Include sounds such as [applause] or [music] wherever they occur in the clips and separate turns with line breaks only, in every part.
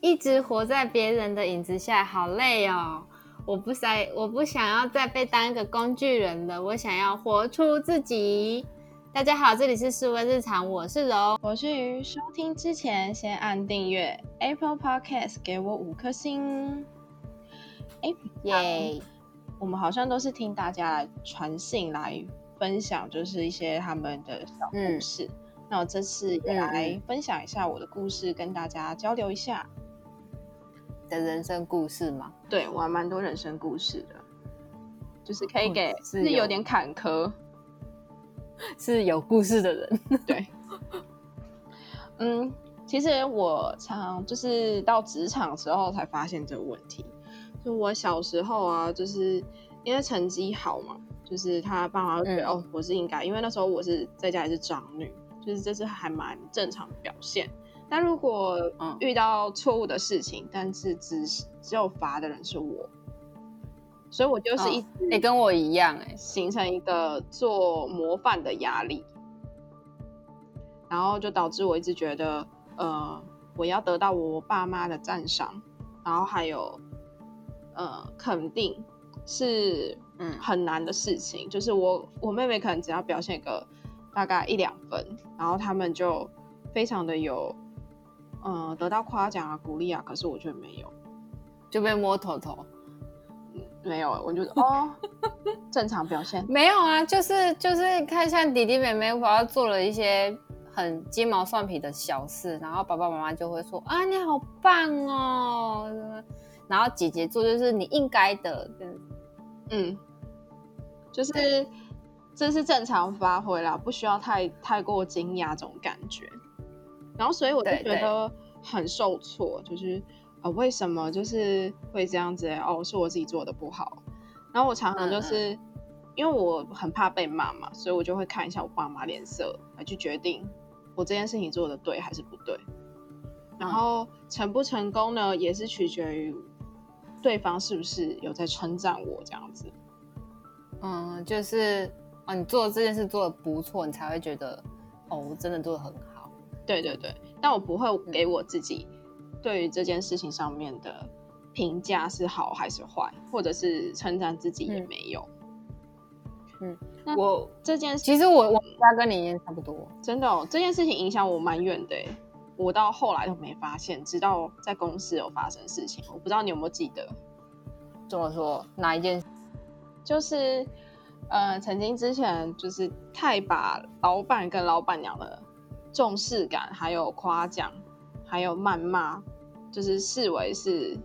一直活在别人的影子下，好累哦！我不想，我不想要再被当一个工具人了，我想要活出自己。大家好，这里是思维日常，我是柔，
我是鱼。收听之前先按订阅 Apple Podcast，给我五颗星。哎，耶！我们好像都是听大家来传信来分享，就是一些他们的小故事。那我这次也来分享一下我的故事，跟大家交流一下。
的人生故事吗？
对我还蛮多人生故事的，就是可以给是有点坎坷，[laughs]
是有故事的人。[laughs]
对，嗯，其实我常就是到职场时候才发现这个问题。就我小时候啊，就是因为成绩好嘛，就是他爸妈觉得哦，我是应该，因为那时候我是在家里是长女，就是这是还蛮正常的表现。但如果遇到错误的事情，但是只只有罚的人是我，所以我就是一直
也跟我一样哎，
形成一个做模范的压力，然后就导致我一直觉得，呃，我要得到我爸妈的赞赏，然后还有呃肯定，是嗯。很难的事情。就是我我妹妹可能只要表现个大概一两分，然后他们就非常的有。嗯，得到夸奖啊，鼓励啊，可是我却没有，
就被摸头头，
没有，我就哦，正常表现，[laughs]
没有啊，就是就是看像弟弟妹妹，我要做了一些很鸡毛蒜皮的小事，然后爸爸妈妈就会说啊，你好棒哦，然后姐姐做就是你应该的，
嗯，就是这是正常发挥啦，不需要太太过惊讶这种感觉。然后，所以我就觉得很受挫，就是呃，为什么就是会这样子？哦，是我自己做的不好。然后我常常就是因为我很怕被骂嘛，所以我就会看一下我爸妈脸色来去决定我这件事情做的对还是不对。然后成不成功呢，也是取决于对方是不是有在称赞我这样子。
嗯，就是啊，你做这件事做的不错，你才会觉得哦，我真的做的很好。
对对对，但我不会给我自己对于这件事情上面的评价是好还是坏，或者是称赞自己也没有。
嗯，我
这件事
其实我我家跟你也差不多，
真的，哦，这件事情影响我蛮远的。我到后来都没发现，直到在公司有发生事情，我不知道你有没有记得。
怎么说？哪一件？
就是呃，曾经之前就是太把老板跟老板娘的。重视感，还有夸奖，还有谩骂，就是视为是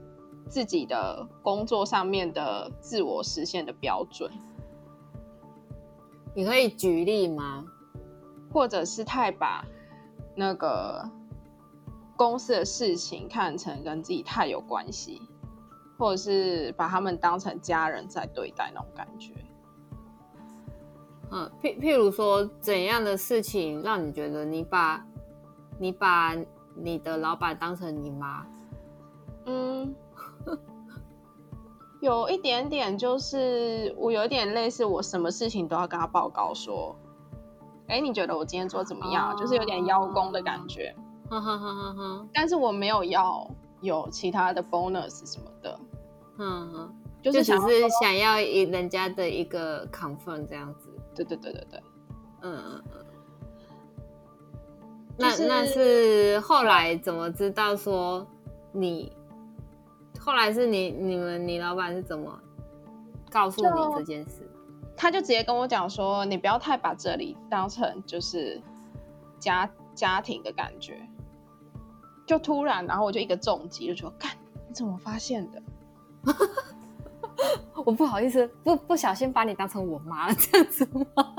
自己的工作上面的自我实现的标准。
你可以举例吗？
或者是太把那个公司的事情看成跟自己太有关系，或者是把他们当成家人在对待那种感觉。
嗯，譬譬如说，怎样的事情让你觉得你把，你把你的老板当成你妈？
嗯，有一点点，就是我有点类似，我什么事情都要跟他报告说，哎，你觉得我今天做怎么样？就是有点邀功的感觉。[laughs] 哈哈哈哈哈。但是我没有要有其他的 bonus 什么的。
嗯哼，就是只是想要一人家的一个 confirm 这样子。
对对对对对，嗯嗯嗯，
那那是后来怎么知道说你？后来是你你们你老板是怎么告诉你这件事？
他就直接跟我讲说，你不要太把这里当成就是家家庭的感觉。就突然，然后我就一个重击，就说：“干，你怎么发现的？” [laughs]
我不好意思，不不小心把你当成我妈了，[laughs] 这样子吗？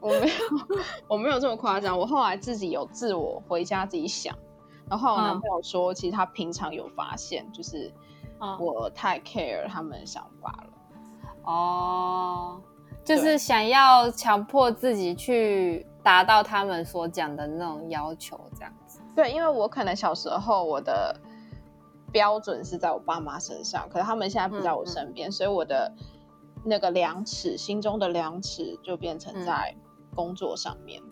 我没有，[laughs] 我没有这么夸张。我后来自己有自我回家自己想，然后我男朋友说，其实他平常有发现，就是我太 care 他们的想法了。
哦，就是想要强迫自己去达到他们所讲的那种要求，这样子。
对，因为我可能小时候我的。标准是在我爸妈身上，可是他们现在不在我身边，所以我的那个量尺，心中的量尺就变成在工作上面。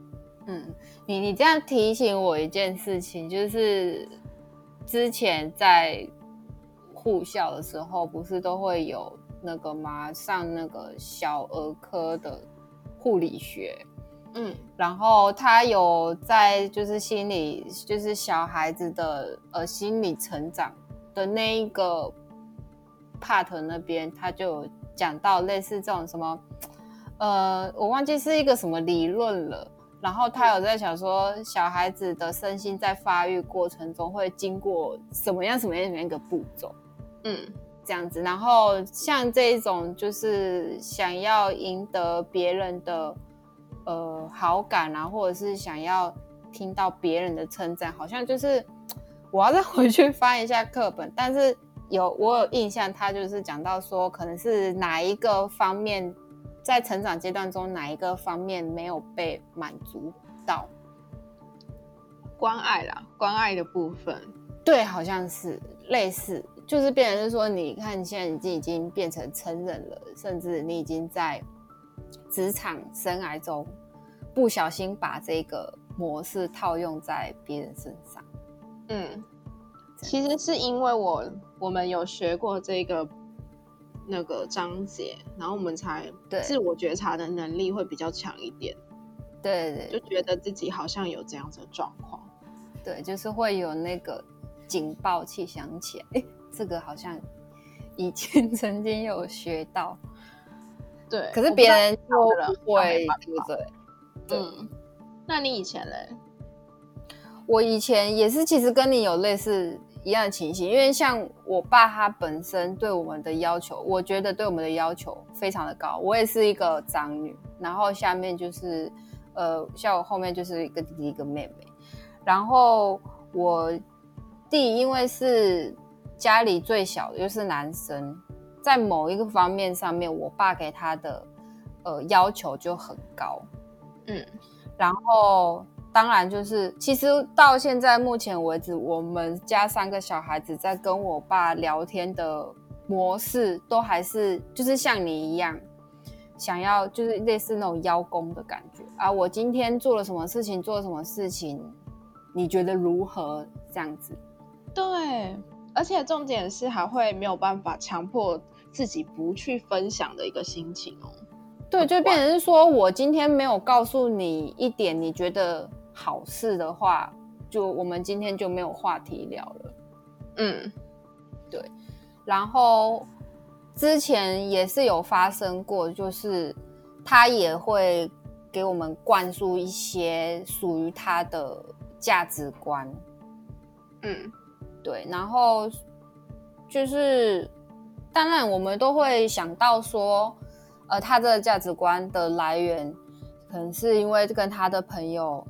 嗯，你你这样提醒我一件事情，就是之前在护校的时候，不是都会有那个吗？上那个小儿科的护理学，
嗯，
然后他有在就是心理，就是小孩子的呃心理成长的那一个 part 那边，他就讲到类似这种什么，呃，我忘记是一个什么理论了。然后他有在想说，小孩子的身心在发育过程中会经过什么样什么样什么样一个步骤，
嗯，
这样子。然后像这一种就是想要赢得别人的呃好感啊，或者是想要听到别人的称赞，好像就是我要再回去翻一下课本，但是有我有印象，他就是讲到说，可能是哪一个方面。在成长阶段中，哪一个方面没有被满足到？
关爱啦，关爱的部分，
对，好像是类似，就是变成是说，你看，现在已经已经变成成人了，甚至你已经在职场生涯中不小心把这个模式套用在别人身上。
嗯，其实是因为我我们有学过这个。那个章节，然后我们才自我觉察的能力会比较强一点。
对对，
就觉得自己好像有这样子的状况。
对，就是会有那个警报器响起来，哎，这个好像以前 [laughs] 曾经有学到。
对，
可是别人就不会，对不对？
嗯，那你以前嘞？
我以前也是，其实跟你有类似。一样的情形，因为像我爸他本身对我们的要求，我觉得对我们的要求非常的高。我也是一个长女，然后下面就是，呃，像我后面就是一个弟弟一个妹妹。然后我弟因为是家里最小的，又是男生，在某一个方面上面，我爸给他的呃要求就很高。
嗯，
然后。当然，就是其实到现在目前为止，我们家三个小孩子在跟我爸聊天的模式，都还是就是像你一样，想要就是类似那种邀功的感觉啊。我今天做了什么事情，做了什么事情，你觉得如何？这样子。
对，而且重点是还会没有办法强迫自己不去分享的一个心情哦。
对，就变成是说我今天没有告诉你一点，你觉得。好事的话，就我们今天就没有话题聊了。
嗯，
对。然后之前也是有发生过，就是他也会给我们灌输一些属于他的价值观。
嗯，
对。然后就是，当然我们都会想到说，呃，他这个价值观的来源，可能是因为跟他的朋友。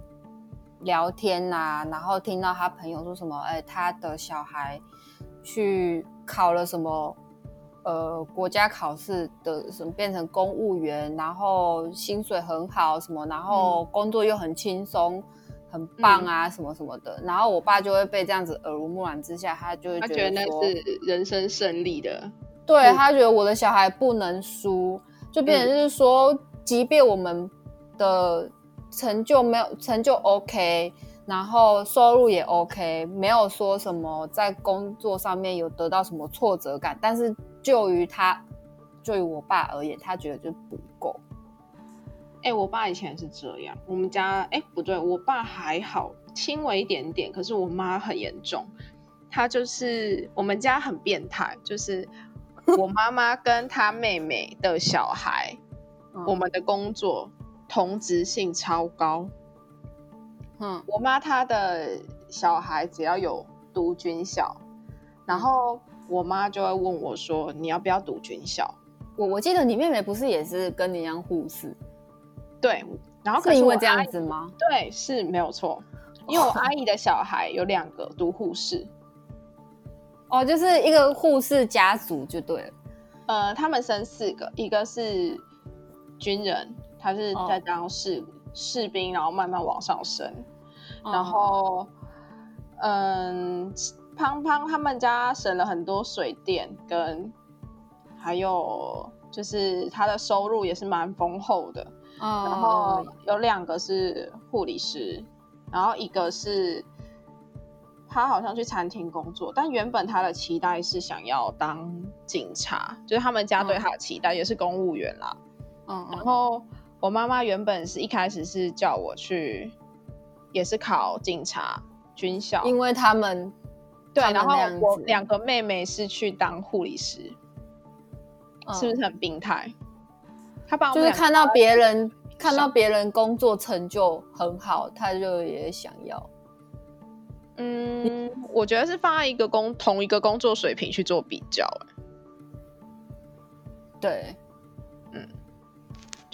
聊天呐，然后听到他朋友说什么，哎，他的小孩去考了什么，呃，国家考试的什么变成公务员，然后薪水很好什么，然后工作又很轻松，很棒啊，什么什么的。然后我爸就会被这样子耳濡目染之下，他就会
觉得那是人生胜利的。
对他觉得我的小孩不能输，就变成就是说，即便我们的。成就没有成就 OK，然后收入也 OK，没有说什么在工作上面有得到什么挫折感，但是就于他，就于我爸而言，他觉得就不够。
哎，我爸以前是这样，我们家哎不对，我爸还好，轻微一点点，可是我妈很严重，他就是我们家很变态，就是我妈妈跟他妹妹的小孩，[laughs] 我们的工作。同质性超高，
嗯，
我妈她的小孩只要有读军校，然后我妈就会问我说：“你要不要读军校？”
我我记得你妹妹不是也是跟你一样护士？
对，然后
是因为这样子吗？
对，是没有错，因为我阿姨的小孩有两个读护士，
哦，[laughs] 就是一个护士家族就对了。
呃，他们生四个，一个是军人。他是在当士士兵，然后慢慢往上升，然后，嗯，胖胖他们家省了很多水电，跟还有就是他的收入也是蛮丰厚的。然后有两个是护理师，然后一个是他好像去餐厅工作，但原本他的期待是想要当警察，就是他们家对他的期待也是公务员啦。
嗯，
然后我妈妈原本是一开始是叫我去，也是考警察军校，
因为他们
对，然后我两个妹妹是去当护理师，是不是很病态？他把
就是看到别人看到别人工作成就很好，他就也想要。
嗯，我觉得是放在一个工同一个工作水平去做比较，哎，
对，
嗯，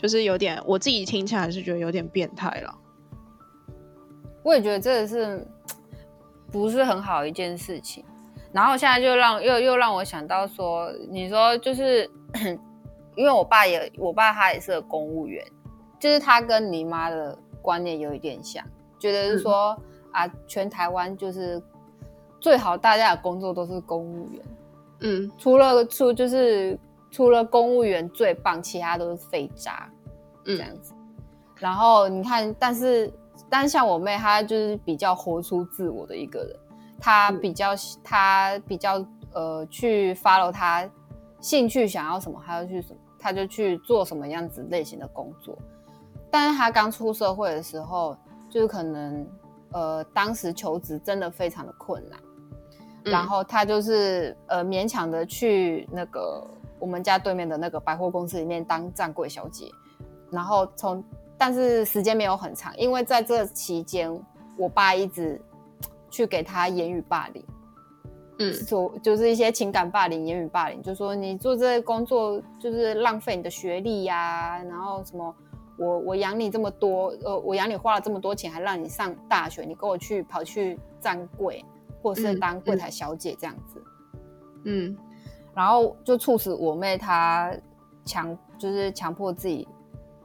就是有点我自己听起来是觉得有点变态了。
我也觉得这个是不是很好一件事情。然后现在就让又又让我想到说，你说就是。因为我爸也，我爸他也是个公务员，就是他跟你妈的观念有一点像，觉得是说啊，全台湾就是最好大家的工作都是公务员，
嗯，
除了除就是除了公务员最棒，其他都是废渣，这样子。然后你看，但是但像我妹，她就是比较活出自我的一个人，她比较她比较呃去 follow 她兴趣想要什么，她要去什么。她就去做什么样子类型的工作，但是她刚出社会的时候，就是可能，呃，当时求职真的非常的困难，然后她就是呃勉强的去那个我们家对面的那个百货公司里面当站柜小姐，然后从但是时间没有很长，因为在这期间，我爸一直去给他言语霸凌。
嗯，
说就是一些情感霸凌、言语霸凌，就说你做这个工作就是浪费你的学历呀，然后什么我我养你这么多，呃，我养你花了这么多钱，还让你上大学，你跟我去跑去站柜，或是当柜台小姐这样子，
嗯，
然后就促使我妹她强，就是强迫自己，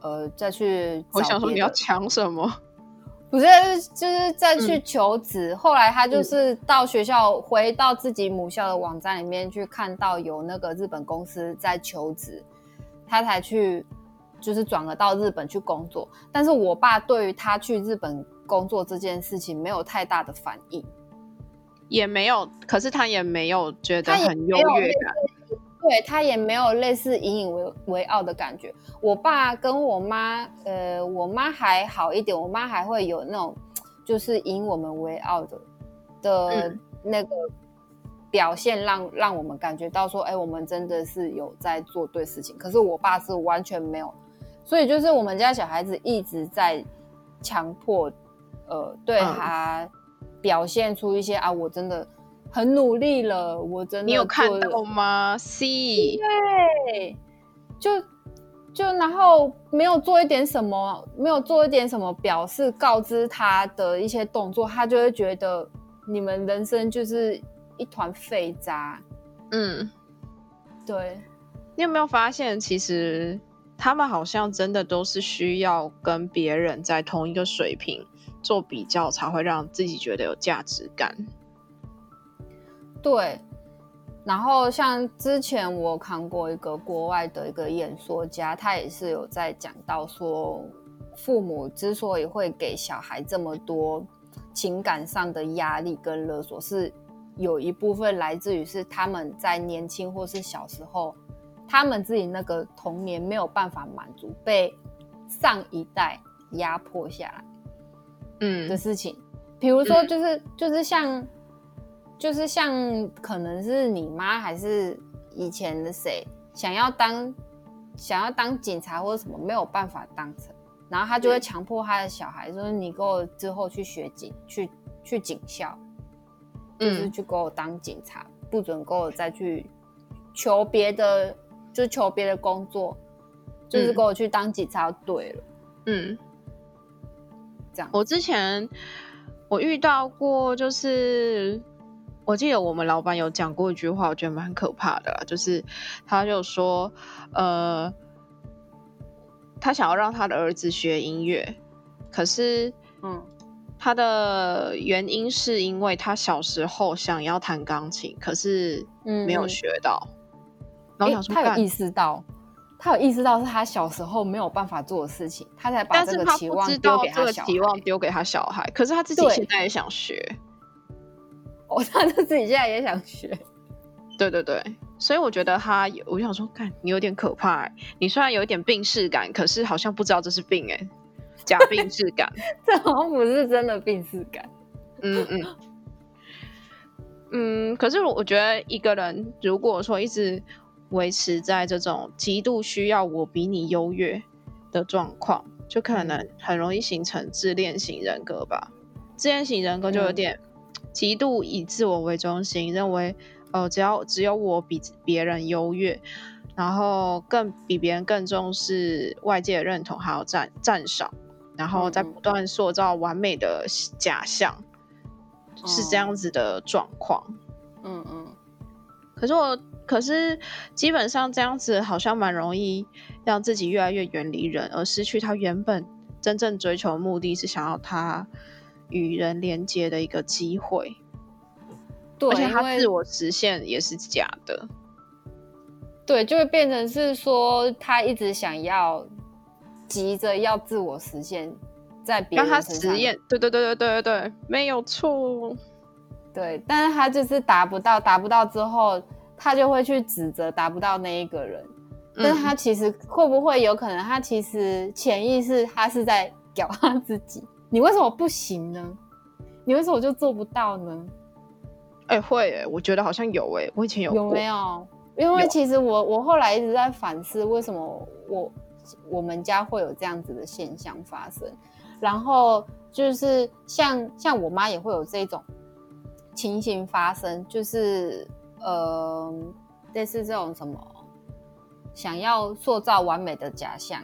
呃，再去。
我想说你要强什么？[laughs]
不是，就是再去求职。后来她就是到学校，回到自己母校的网站里面去看到有那个日本公司在求职，她才去就是转而到日本去工作。但是我爸对于他去日本工作这件事情没有太大的反应，
也没有，可是他也没有觉得很优越感。
对他也没有类似引以为为傲的感觉。我爸跟我妈，呃，我妈还好一点，我妈还会有那种就是引我们为傲的的那个表现，让让我们感觉到说，哎，我们真的是有在做对事情。可是我爸是完全没有，所以就是我们家小孩子一直在强迫，呃，对他表现出一些啊，我真的。很努力了，我真的。
你有看到吗？C，
对，就就然后没有做一点什么，没有做一点什么表示告知他的一些动作，他就会觉得你们人生就是一团废渣。
嗯，
对。
你有没有发现，其实他们好像真的都是需要跟别人在同一个水平做比较，才会让自己觉得有价值感。
对，然后像之前我看过一个国外的一个演说家，他也是有在讲到说，父母之所以会给小孩这么多情感上的压力跟勒索，是有一部分来自于是他们在年轻或是小时候，他们自己那个童年没有办法满足，被上一代压迫下来，
嗯。
的事情，比如说就是就是像。就是像可能是你妈还是以前的谁想要当想要当警察或者什么没有办法当成，然后他就会强迫他的小孩说：“你给我之后去学警，去去警校，就是去给我当警察，不准给我再去求别的，就求别的工作，就是给我去当警察对了。”
嗯，
这样。
我之前我遇到过，就是。我记得我们老板有讲过一句话，我觉得蛮可怕的，就是他就说，呃，他想要让他的儿子学音乐，可是，
嗯，
他的原因是因为他小时候想要弹钢琴，可是没有学到。然后想说，
他有意识到，他有意识到是他小时候没有办法做的事情，他才把这个期望丢给他小孩。
期望丢给他小孩，可是他自己现在也想学。
哦，[laughs] 他就自己现在也想学。
对对对，所以我觉得他，我想说，看你有点可怕。你虽然有一点病逝感，可是好像不知道这是病哎，假病逝感。[laughs]
这好像不是真的病逝感。
嗯嗯嗯。可是我觉得一个人如果说一直维持在这种极度需要我比你优越的状况，就可能很容易形成自恋型人格吧。自恋型人格就有点极度以自我为中心，认为。呃，只要只有我比别人优越，然后更比别人更重视外界的认同还有赞赞赏，然后再不断塑造完美的假象，是这样子的状况。嗯嗯。可是我，可是基本上这样子好像蛮容易让自己越来越远离人，而失去他原本真正追求目的是想要他与人连接的一个机会。
对，
而且他自我实现也是假的，
对，就会变成是说他一直想要急着要自我实现，在别人身
上，实验，对对对对对对对，没有错，
对，但是他就是达不到，达不到之后，他就会去指责达不到那一个人，但是他其实会不会有可能，他其实潜意识他是在屌他自己，你为什么不行呢？你为什么就做不到呢？
哎，会哎，我觉得好像有哎，我以前有
有没有？因为其实我我后来一直在反思，为什么我我们家会有这样子的现象发生？然后就是像像我妈也会有这种情形发生，就是呃，类似这种什么想要塑造完美的假象，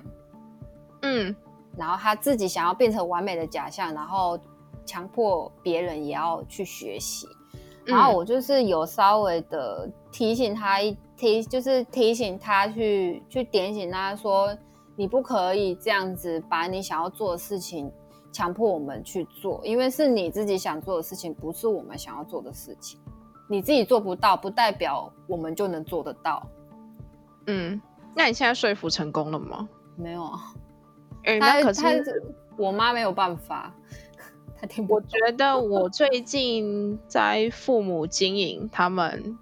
嗯，
然后他自己想要变成完美的假象，然后强迫别人也要去学习。然后我就是有稍微的提醒他一提，就是提醒他去去点醒他说，你不可以这样子把你想要做的事情强迫我们去做，因为是你自己想做的事情，不是我们想要做的事情。你自己做不到，不代表我们就能做得到。
嗯，那你现在说服成功了吗？
没有啊，
他他
我妈没有办法。
她听不我觉得我最近在父母经营他们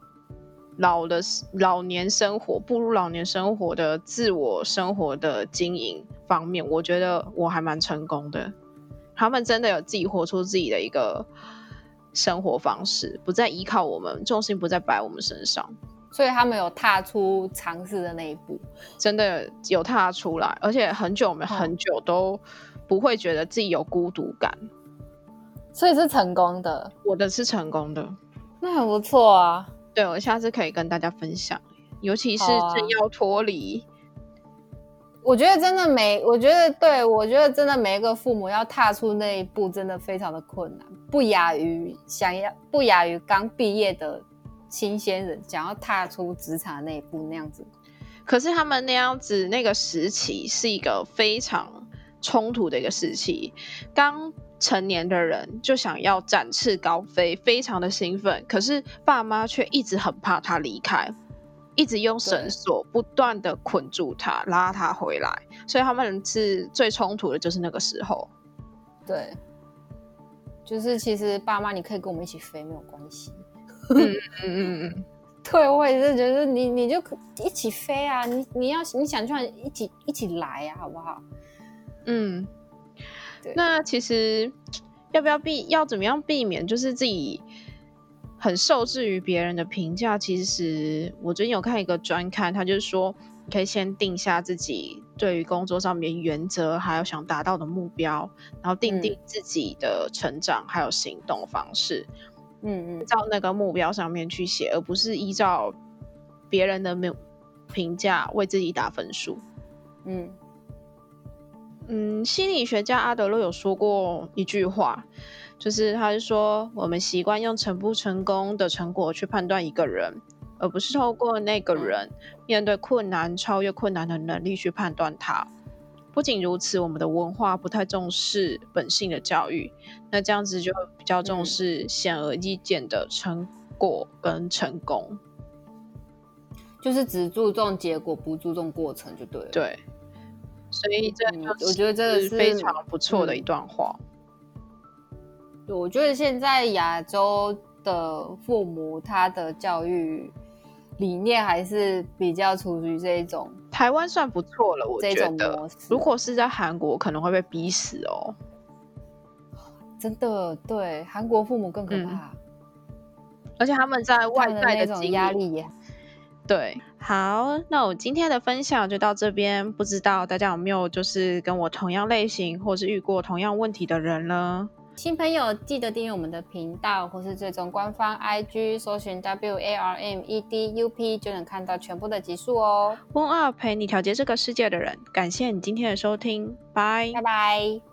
老的老年生活、步入老年生活的自我生活的经营方面，我觉得我还蛮成功的。他们真的有自己活出自己的一个生活方式，不再依靠我们，重心不再摆我们身上，
所以他们有踏出尝试的那一步，
真的有踏出来，而且很久没很久都不会觉得自己有孤独感。
所以是成功的，
我的是成功的，
那很不错啊。
对，我下次可以跟大家分享，尤其是正要脱离，
我觉得真的每，我觉得对我觉得真的每一个父母要踏出那一步，真的非常的困难，不亚于想要不亚于刚毕业的新鲜人想要踏出职场那一步那样子。
可是他们那样子那个时期是一个非常冲突的一个时期，刚。成年的人就想要展翅高飞，非常的兴奋，可是爸妈却一直很怕他离开，一直用绳索不断的捆住他，拉他回来，所以他们是最冲突的，就是那个时候。
对，就是其实爸妈你可以跟我们一起飞，没有关系。嗯嗯嗯嗯，[laughs] 对，我也是觉得你你就一起飞啊，你你要你想去一起一起来呀，好不好？嗯。
那其实要不要避？要怎么样避免？就是自己很受制于别人的评价。其实我最近有看一个专刊，他就是说，可以先定下自己对于工作上面原则，还有想达到的目标，然后定定自己的成长还有行动方式。嗯嗯嗯，照那个目标上面去写，而不是依照别人的评评价为自己打分数。嗯。嗯，心理学家阿德勒有说过一句话，就是他是说，我们习惯用成不成功的成果去判断一个人，而不是透过那个人面对困难、超越困难的能力去判断他。不仅如此，我们的文化不太重视本性的教育，那这样子就比较重视显而易见的成果跟成功，
就是只注重结果，不注重过程，就对了。
对。所以这
我觉得这
是非常不错的一段话。
对，我觉得现在亚洲的父母，他的教育理念还是比较处于这一种。
台湾算不错了，我
这
觉得。如果是在韩国，可能会被逼死哦。
真的对韩国父母更可
嗯
怕，
而且他们在外
在的
在
那种压力也
对，好，那我今天的分享就到这边。不知道大家有没有就是跟我同样类型，或是遇过同样问题的人呢？
新朋友记得订阅我们的频道，或是追踪官方 IG，搜寻 W A R M E D U P 就能看到全部的集数哦。
One Up 陪你调节这个世界的人，感谢你今天的收听，拜
拜。拜。